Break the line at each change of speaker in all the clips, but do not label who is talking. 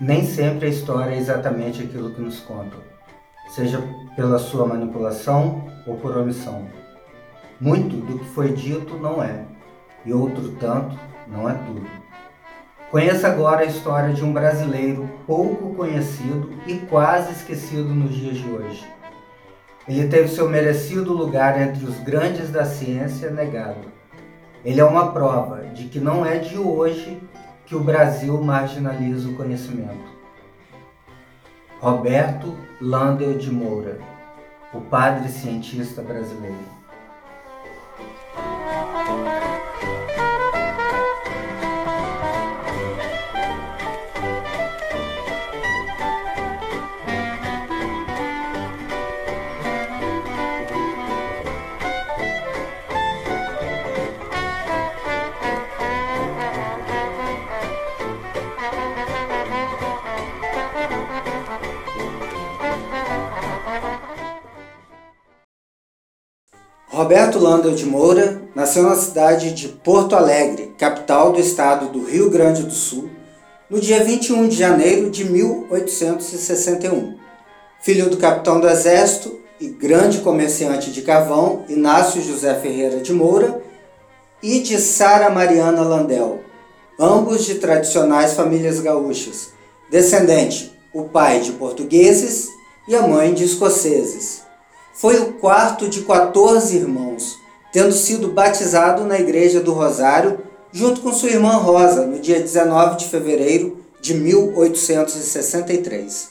Nem sempre a história é exatamente aquilo que nos contam, seja pela sua manipulação ou por omissão. Muito do que foi dito não é, e outro tanto não é tudo. Conheça agora a história de um brasileiro pouco conhecido e quase esquecido nos dias de hoje. Ele teve seu merecido lugar entre os grandes da ciência negado. Ele é uma prova de que não é de hoje que o Brasil marginaliza o conhecimento. Roberto Landel de Moura, o padre cientista brasileiro.
Roberto Landel de Moura nasceu na cidade de Porto Alegre, capital do estado do Rio Grande do Sul, no dia 21 de janeiro de 1861. Filho do capitão do Exército e grande comerciante de carvão Inácio José Ferreira de Moura e de Sara Mariana Landel, ambos de tradicionais famílias gaúchas, descendente o pai de portugueses e a mãe de escoceses. Foi o quarto de 14 irmãos, tendo sido batizado na Igreja do Rosário junto com sua irmã Rosa no dia 19 de fevereiro de 1863.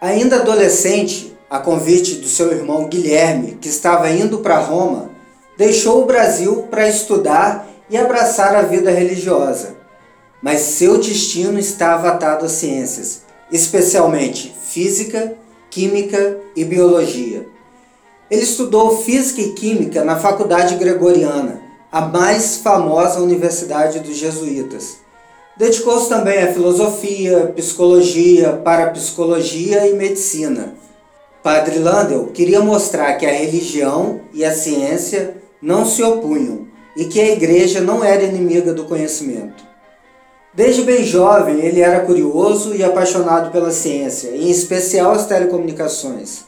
Ainda adolescente, a convite do seu irmão Guilherme, que estava indo para Roma, deixou o Brasil para estudar e abraçar a vida religiosa. Mas seu destino estava atado às ciências, especialmente física Química e Biologia. Ele estudou Física e Química na Faculdade Gregoriana, a mais famosa universidade dos jesuítas. Dedicou-se também à filosofia, psicologia, parapsicologia e medicina. Padre Landel queria mostrar que a religião e a ciência não se opunham e que a igreja não era inimiga do conhecimento. Desde bem jovem, ele era curioso e apaixonado pela ciência, em especial as telecomunicações.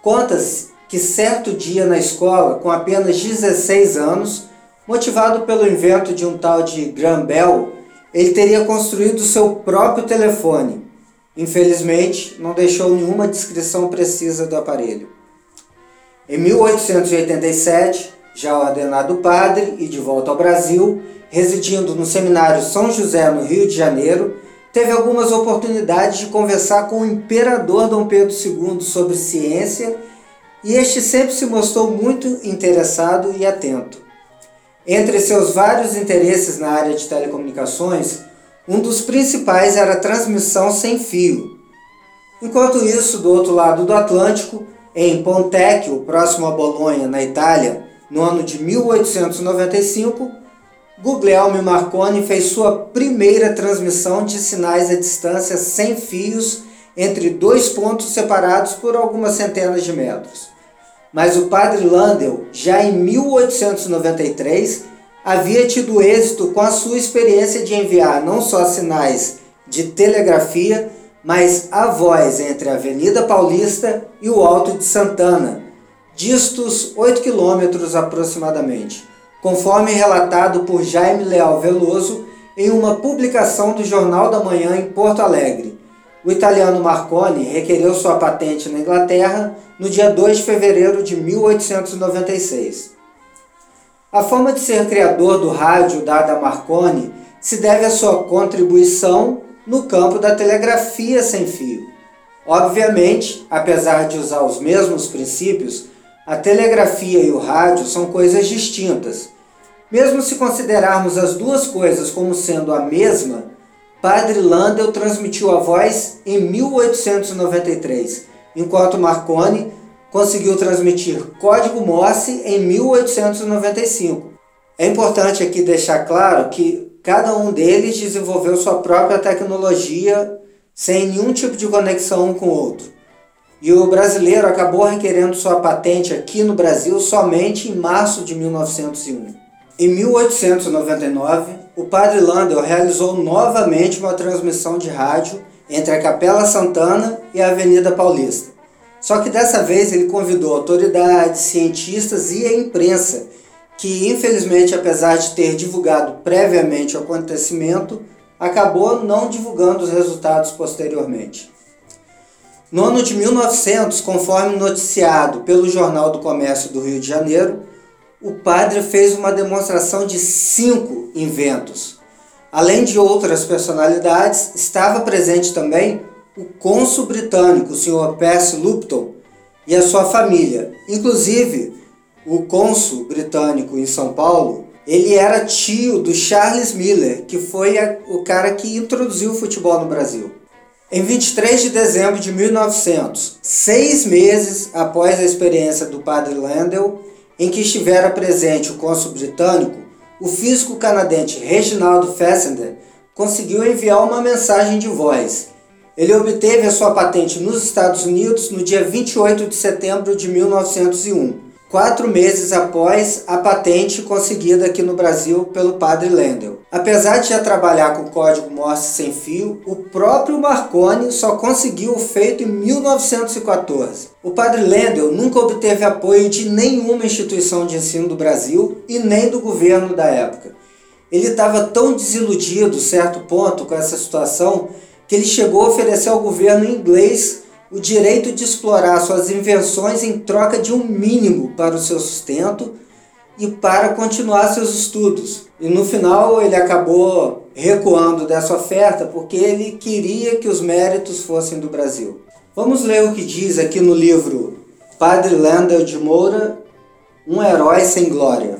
Conta-se que certo dia na escola, com apenas 16 anos, motivado pelo invento de um tal de Graham Bell, ele teria construído seu próprio telefone. Infelizmente, não deixou nenhuma descrição precisa do aparelho. Em 1887, já ordenado padre e de volta ao Brasil, residindo no seminário São José, no Rio de Janeiro, teve algumas oportunidades de conversar com o imperador Dom Pedro II sobre ciência e este sempre se mostrou muito interessado e atento. Entre seus vários interesses na área de telecomunicações, um dos principais era a transmissão sem fio. Enquanto isso, do outro lado do Atlântico, em Pontecchio, próximo a Bolonha, na Itália, no ano de 1895, Guglielmo Marconi fez sua primeira transmissão de sinais à distância sem fios entre dois pontos separados por algumas centenas de metros. Mas o padre Landel, já em 1893, havia tido êxito com a sua experiência de enviar não só sinais de telegrafia, mas a voz entre a Avenida Paulista e o Alto de Santana, distos 8 quilômetros aproximadamente conforme relatado por Jaime Leal Veloso em uma publicação do Jornal da Manhã em Porto Alegre. O italiano Marconi requereu sua patente na Inglaterra no dia 2 de fevereiro de 1896. A fama de ser criador do rádio dada a Marconi se deve à sua contribuição no campo da telegrafia sem fio. Obviamente, apesar de usar os mesmos princípios, a telegrafia e o rádio são coisas distintas, mesmo se considerarmos as duas coisas como sendo a mesma, Padre Landel transmitiu a voz em 1893, enquanto Marconi conseguiu transmitir código Morse em 1895. É importante aqui deixar claro que cada um deles desenvolveu sua própria tecnologia sem nenhum tipo de conexão um com o outro. E o brasileiro acabou requerendo sua patente aqui no Brasil somente em março de 1901. Em 1899, o padre Landel realizou novamente uma transmissão de rádio entre a Capela Santana e a Avenida Paulista. Só que dessa vez ele convidou autoridades, cientistas e a imprensa, que infelizmente, apesar de ter divulgado previamente o acontecimento, acabou não divulgando os resultados posteriormente. No ano de 1900, conforme noticiado pelo Jornal do Comércio do Rio de Janeiro, o padre fez uma demonstração de cinco inventos. Além de outras personalidades, estava presente também o cônsul britânico, o Sr. Percy Lupton, e a sua família. Inclusive, o cônsul britânico em São Paulo, ele era tio do Charles Miller, que foi a, o cara que introduziu o futebol no Brasil. Em 23 de dezembro de 1900, seis meses após a experiência do padre Landel, em que estivera presente o cônsul britânico, o físico canadense Reginaldo Fessender conseguiu enviar uma mensagem de voz. Ele obteve a sua patente nos Estados Unidos no dia 28 de setembro de 1901 quatro meses após a patente conseguida aqui no Brasil pelo padre Lendel. Apesar de já trabalhar com código Morse sem fio, o próprio Marconi só conseguiu o feito em 1914. O padre Lendel nunca obteve apoio de nenhuma instituição de ensino do Brasil e nem do governo da época. Ele estava tão desiludido, certo ponto, com essa situação, que ele chegou a oferecer ao governo inglês o direito de explorar suas invenções em troca de um mínimo para o seu sustento e para continuar seus estudos. E no final ele acabou recuando dessa oferta porque ele queria que os méritos fossem do Brasil. Vamos ler o que diz aqui no livro Padre Landel de Moura, Um Herói Sem Glória,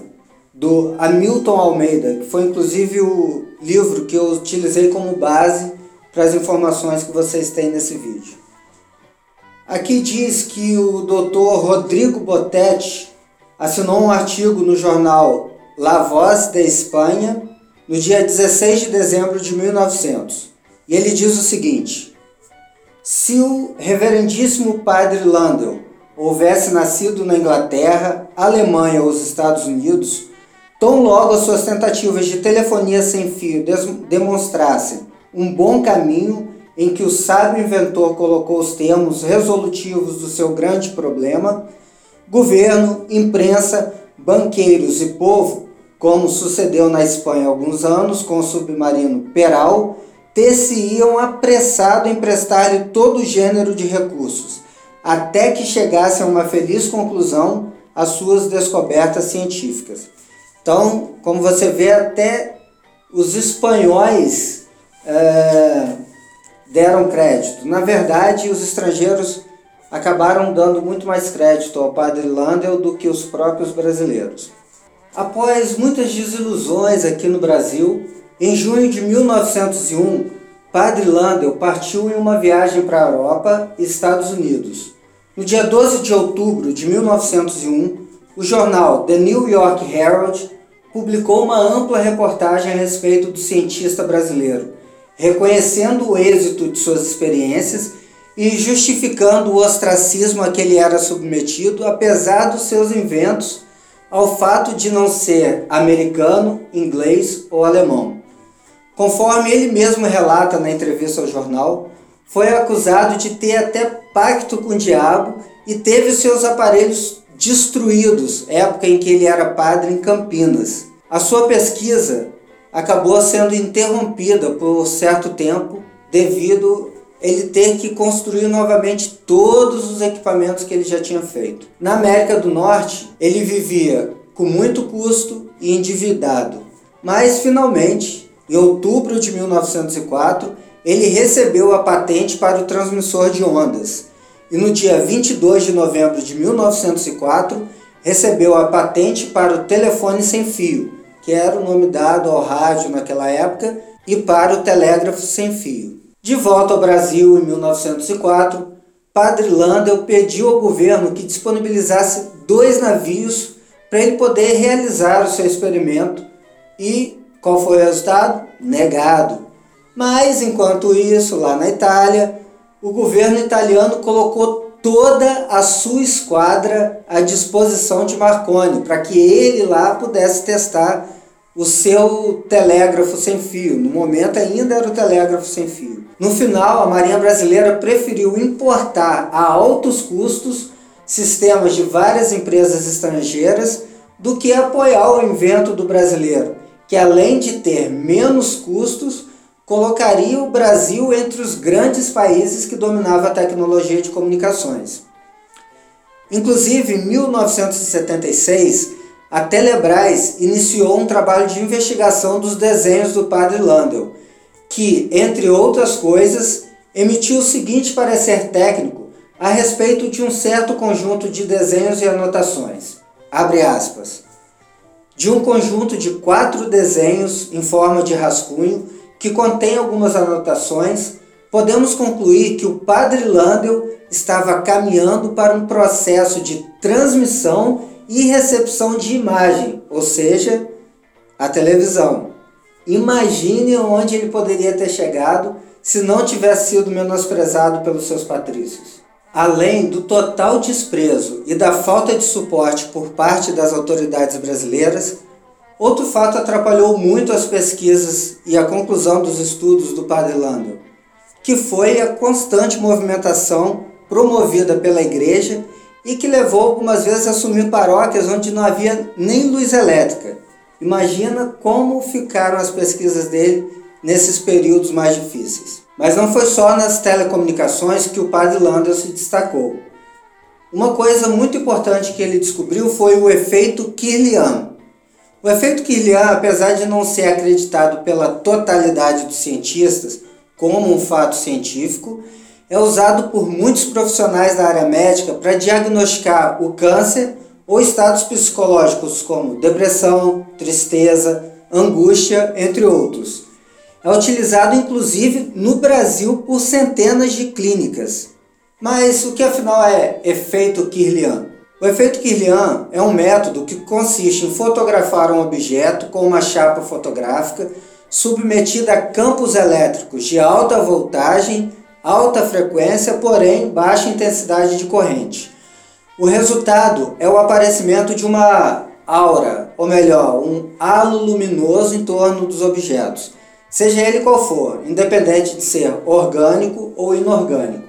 do Hamilton Almeida, que foi inclusive o livro que eu utilizei como base para as informações que vocês têm nesse vídeo. Aqui diz que o doutor Rodrigo Botetti assinou um artigo no jornal La Voz de Espanha no dia 16 de dezembro de 1900. E ele diz o seguinte: Se o reverendíssimo padre Landel houvesse nascido na Inglaterra, Alemanha ou os Estados Unidos, tão logo as suas tentativas de telefonia sem fio demonstrassem um bom caminho em que o sábio inventor colocou os termos resolutivos do seu grande problema, governo, imprensa, banqueiros e povo, como sucedeu na Espanha há alguns anos com o submarino Peral, ter-se-iam apressado em prestar-lhe todo gênero de recursos, até que chegasse a uma feliz conclusão as suas descobertas científicas. Então, como você vê, até os espanhóis é, deram crédito. Na verdade, os estrangeiros acabaram dando muito mais crédito ao padre Landel do que os próprios brasileiros. Após muitas desilusões aqui no Brasil, em junho de 1901, Padre Landel partiu em uma viagem para a Europa e Estados Unidos. No dia 12 de outubro de 1901, o jornal The New York Herald publicou uma ampla reportagem a respeito do cientista brasileiro, reconhecendo o êxito de suas experiências e justificando o ostracismo a que ele era submetido, apesar dos seus inventos, ao fato de não ser americano, inglês ou alemão. Conforme ele mesmo relata na entrevista ao jornal, foi acusado de ter até pacto com o diabo e teve seus aparelhos destruídos, época em que ele era padre em Campinas. A sua pesquisa acabou sendo interrompida por certo tempo devido ele ter que construir novamente todos os equipamentos que ele já tinha feito. Na América do Norte, ele vivia com muito custo e endividado, mas finalmente, em outubro de 1904, ele recebeu a patente para o transmissor de ondas e no dia 22 de novembro de 1904 recebeu a patente para o telefone sem fio, que era o nome dado ao rádio naquela época, e para o telégrafo sem fio. De volta ao Brasil em 1904, Padre Landel pediu ao governo que disponibilizasse dois navios para ele poder realizar o seu experimento e qual foi o resultado? Negado. Mas enquanto isso, lá na Itália, o governo italiano colocou toda a sua esquadra à disposição de Marconi para que ele lá pudesse testar o seu telégrafo sem fio. No momento ainda era o telégrafo sem fio. No final, a Marinha Brasileira preferiu importar a altos custos sistemas de várias empresas estrangeiras do que apoiar o invento do brasileiro, que além de ter menos custos, colocaria o Brasil entre os grandes países que dominavam a tecnologia de comunicações. Inclusive, em 1976, a Telebrás iniciou um trabalho de investigação dos desenhos do padre Landel, que, entre outras coisas, emitiu o seguinte parecer técnico a respeito de um certo conjunto de desenhos e anotações. Abre aspas. De um conjunto de quatro desenhos em forma de rascunho que contém algumas anotações, podemos concluir que o padre Landel estava caminhando para um processo de transmissão e recepção de imagem, ou seja, a televisão. Imagine onde ele poderia ter chegado se não tivesse sido menosprezado pelos seus patrícios. Além do total desprezo e da falta de suporte por parte das autoridades brasileiras, outro fato atrapalhou muito as pesquisas e a conclusão dos estudos do padre Landel, que foi a constante movimentação promovida pela igreja e que levou algumas vezes a assumir paróquias onde não havia nem luz elétrica. Imagina como ficaram as pesquisas dele nesses períodos mais difíceis. Mas não foi só nas telecomunicações que o padre Landel se destacou. Uma coisa muito importante que ele descobriu foi o efeito Kirlian. O efeito Kirlian, apesar de não ser acreditado pela totalidade dos cientistas como um fato científico, é usado por muitos profissionais da área médica para diagnosticar o câncer ou estados psicológicos como depressão, tristeza, angústia, entre outros. É utilizado inclusive no Brasil por centenas de clínicas. Mas o que afinal é efeito Kirlian? O efeito Kirlian é um método que consiste em fotografar um objeto com uma chapa fotográfica submetida a campos elétricos de alta voltagem alta frequência, porém baixa intensidade de corrente. O resultado é o aparecimento de uma aura, ou melhor, um halo luminoso em torno dos objetos, seja ele qual for, independente de ser orgânico ou inorgânico.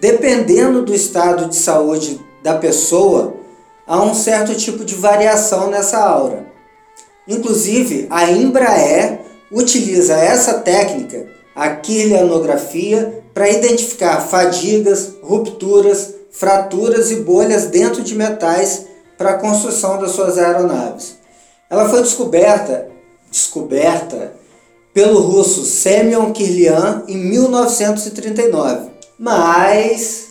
Dependendo do estado de saúde da pessoa, há um certo tipo de variação nessa aura. Inclusive, a Embraer utiliza essa técnica a quilianografia para identificar fadigas, rupturas, fraturas e bolhas dentro de metais para a construção das suas aeronaves. Ela foi descoberta, descoberta pelo russo Semyon Kirlian em 1939. Mas,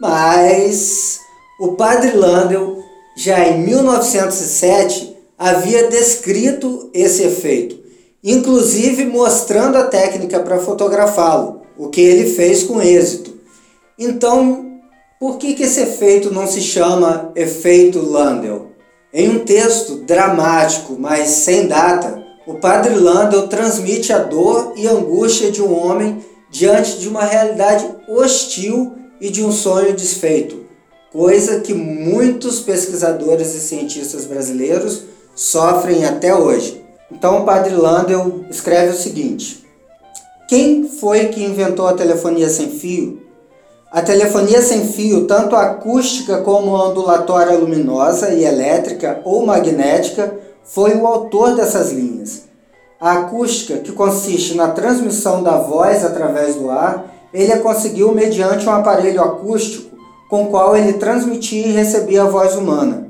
mas o padre Landel já em 1907 havia descrito esse efeito inclusive mostrando a técnica para fotografá-lo, o que ele fez com êxito. Então, por que, que esse efeito não se chama efeito Landel? Em um texto dramático, mas sem data, o padre Landel transmite a dor e angústia de um homem diante de uma realidade hostil e de um sonho desfeito, coisa que muitos pesquisadores e cientistas brasileiros sofrem até hoje. Então o padre Landel escreve o seguinte: Quem foi que inventou a telefonia sem fio? A telefonia sem fio, tanto acústica como ondulatória luminosa e elétrica ou magnética, foi o autor dessas linhas. A acústica, que consiste na transmissão da voz através do ar, ele a conseguiu mediante um aparelho acústico com o qual ele transmitia e recebia a voz humana.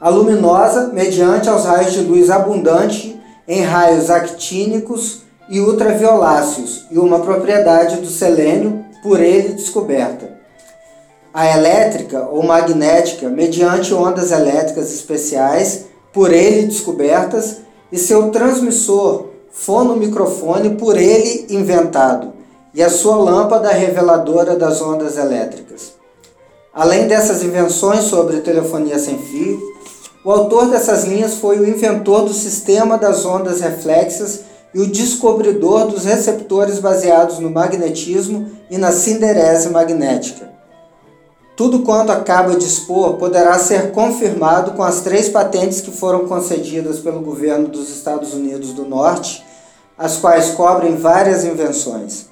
A luminosa, mediante aos raios de luz abundante em raios actínicos e ultravioláceos e uma propriedade do selênio por ele descoberta. A elétrica ou magnética, mediante ondas elétricas especiais por ele descobertas, e seu transmissor fono-microfone por ele inventado, e a sua lâmpada reveladora das ondas elétricas. Além dessas invenções sobre telefonia sem fio, o autor dessas linhas foi o inventor do sistema das ondas reflexas e o descobridor dos receptores baseados no magnetismo e na cinderese magnética. Tudo quanto acaba de expor poderá ser confirmado com as três patentes que foram concedidas pelo governo dos Estados Unidos do Norte, as quais cobrem várias invenções.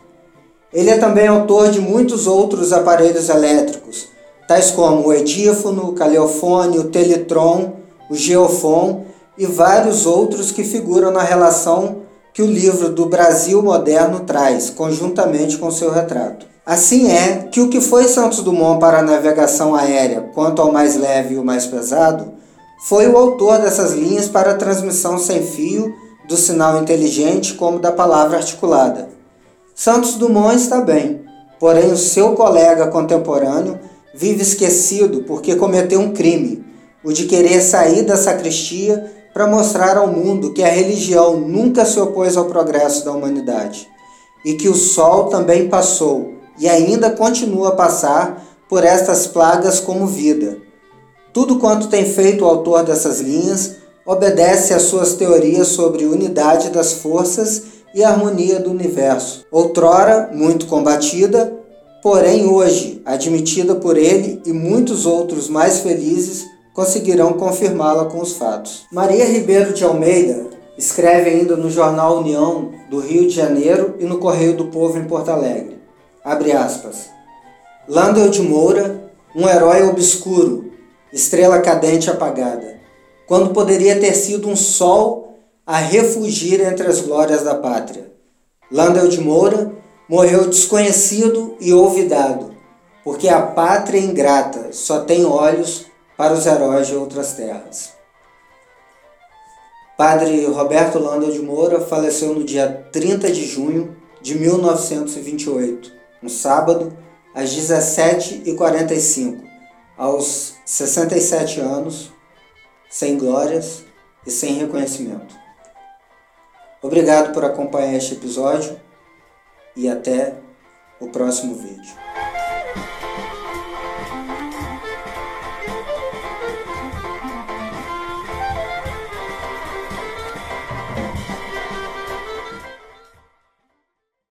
Ele é também autor de muitos outros aparelhos elétricos, tais como o edífono, o caleofone, o teletron, o geofon e vários outros que figuram na relação que o livro do Brasil Moderno traz, conjuntamente com seu retrato. Assim é que o que foi Santos Dumont para a navegação aérea, quanto ao mais leve e o mais pesado, foi o autor dessas linhas para a transmissão sem fio do sinal inteligente como da palavra articulada. Santos Dumont está bem, porém o seu colega contemporâneo vive esquecido porque cometeu um crime, o de querer sair da sacristia para mostrar ao mundo que a religião nunca se opôs ao progresso da humanidade e que o sol também passou e ainda continua a passar por estas plagas como vida. Tudo quanto tem feito o autor dessas linhas obedece às suas teorias sobre unidade das forças e harmonia do universo. Outrora muito combatida, porém hoje admitida por ele e muitos outros mais felizes conseguirão confirmá-la com os fatos. Maria Ribeiro de Almeida escreve ainda no jornal União do Rio de Janeiro e no Correio do Povo em Porto Alegre. Abre aspas. Landel de Moura, um herói obscuro, estrela cadente apagada, quando poderia ter sido um sol a refugir entre as glórias da pátria. Landel de Moura morreu desconhecido e olvidado, porque a pátria ingrata só tem olhos para os heróis de outras terras. Padre Roberto Landel de Moura faleceu no dia 30 de junho de 1928 no sábado, às 17h45, aos 67 anos, sem glórias e sem reconhecimento. Obrigado por acompanhar este episódio e até o próximo vídeo.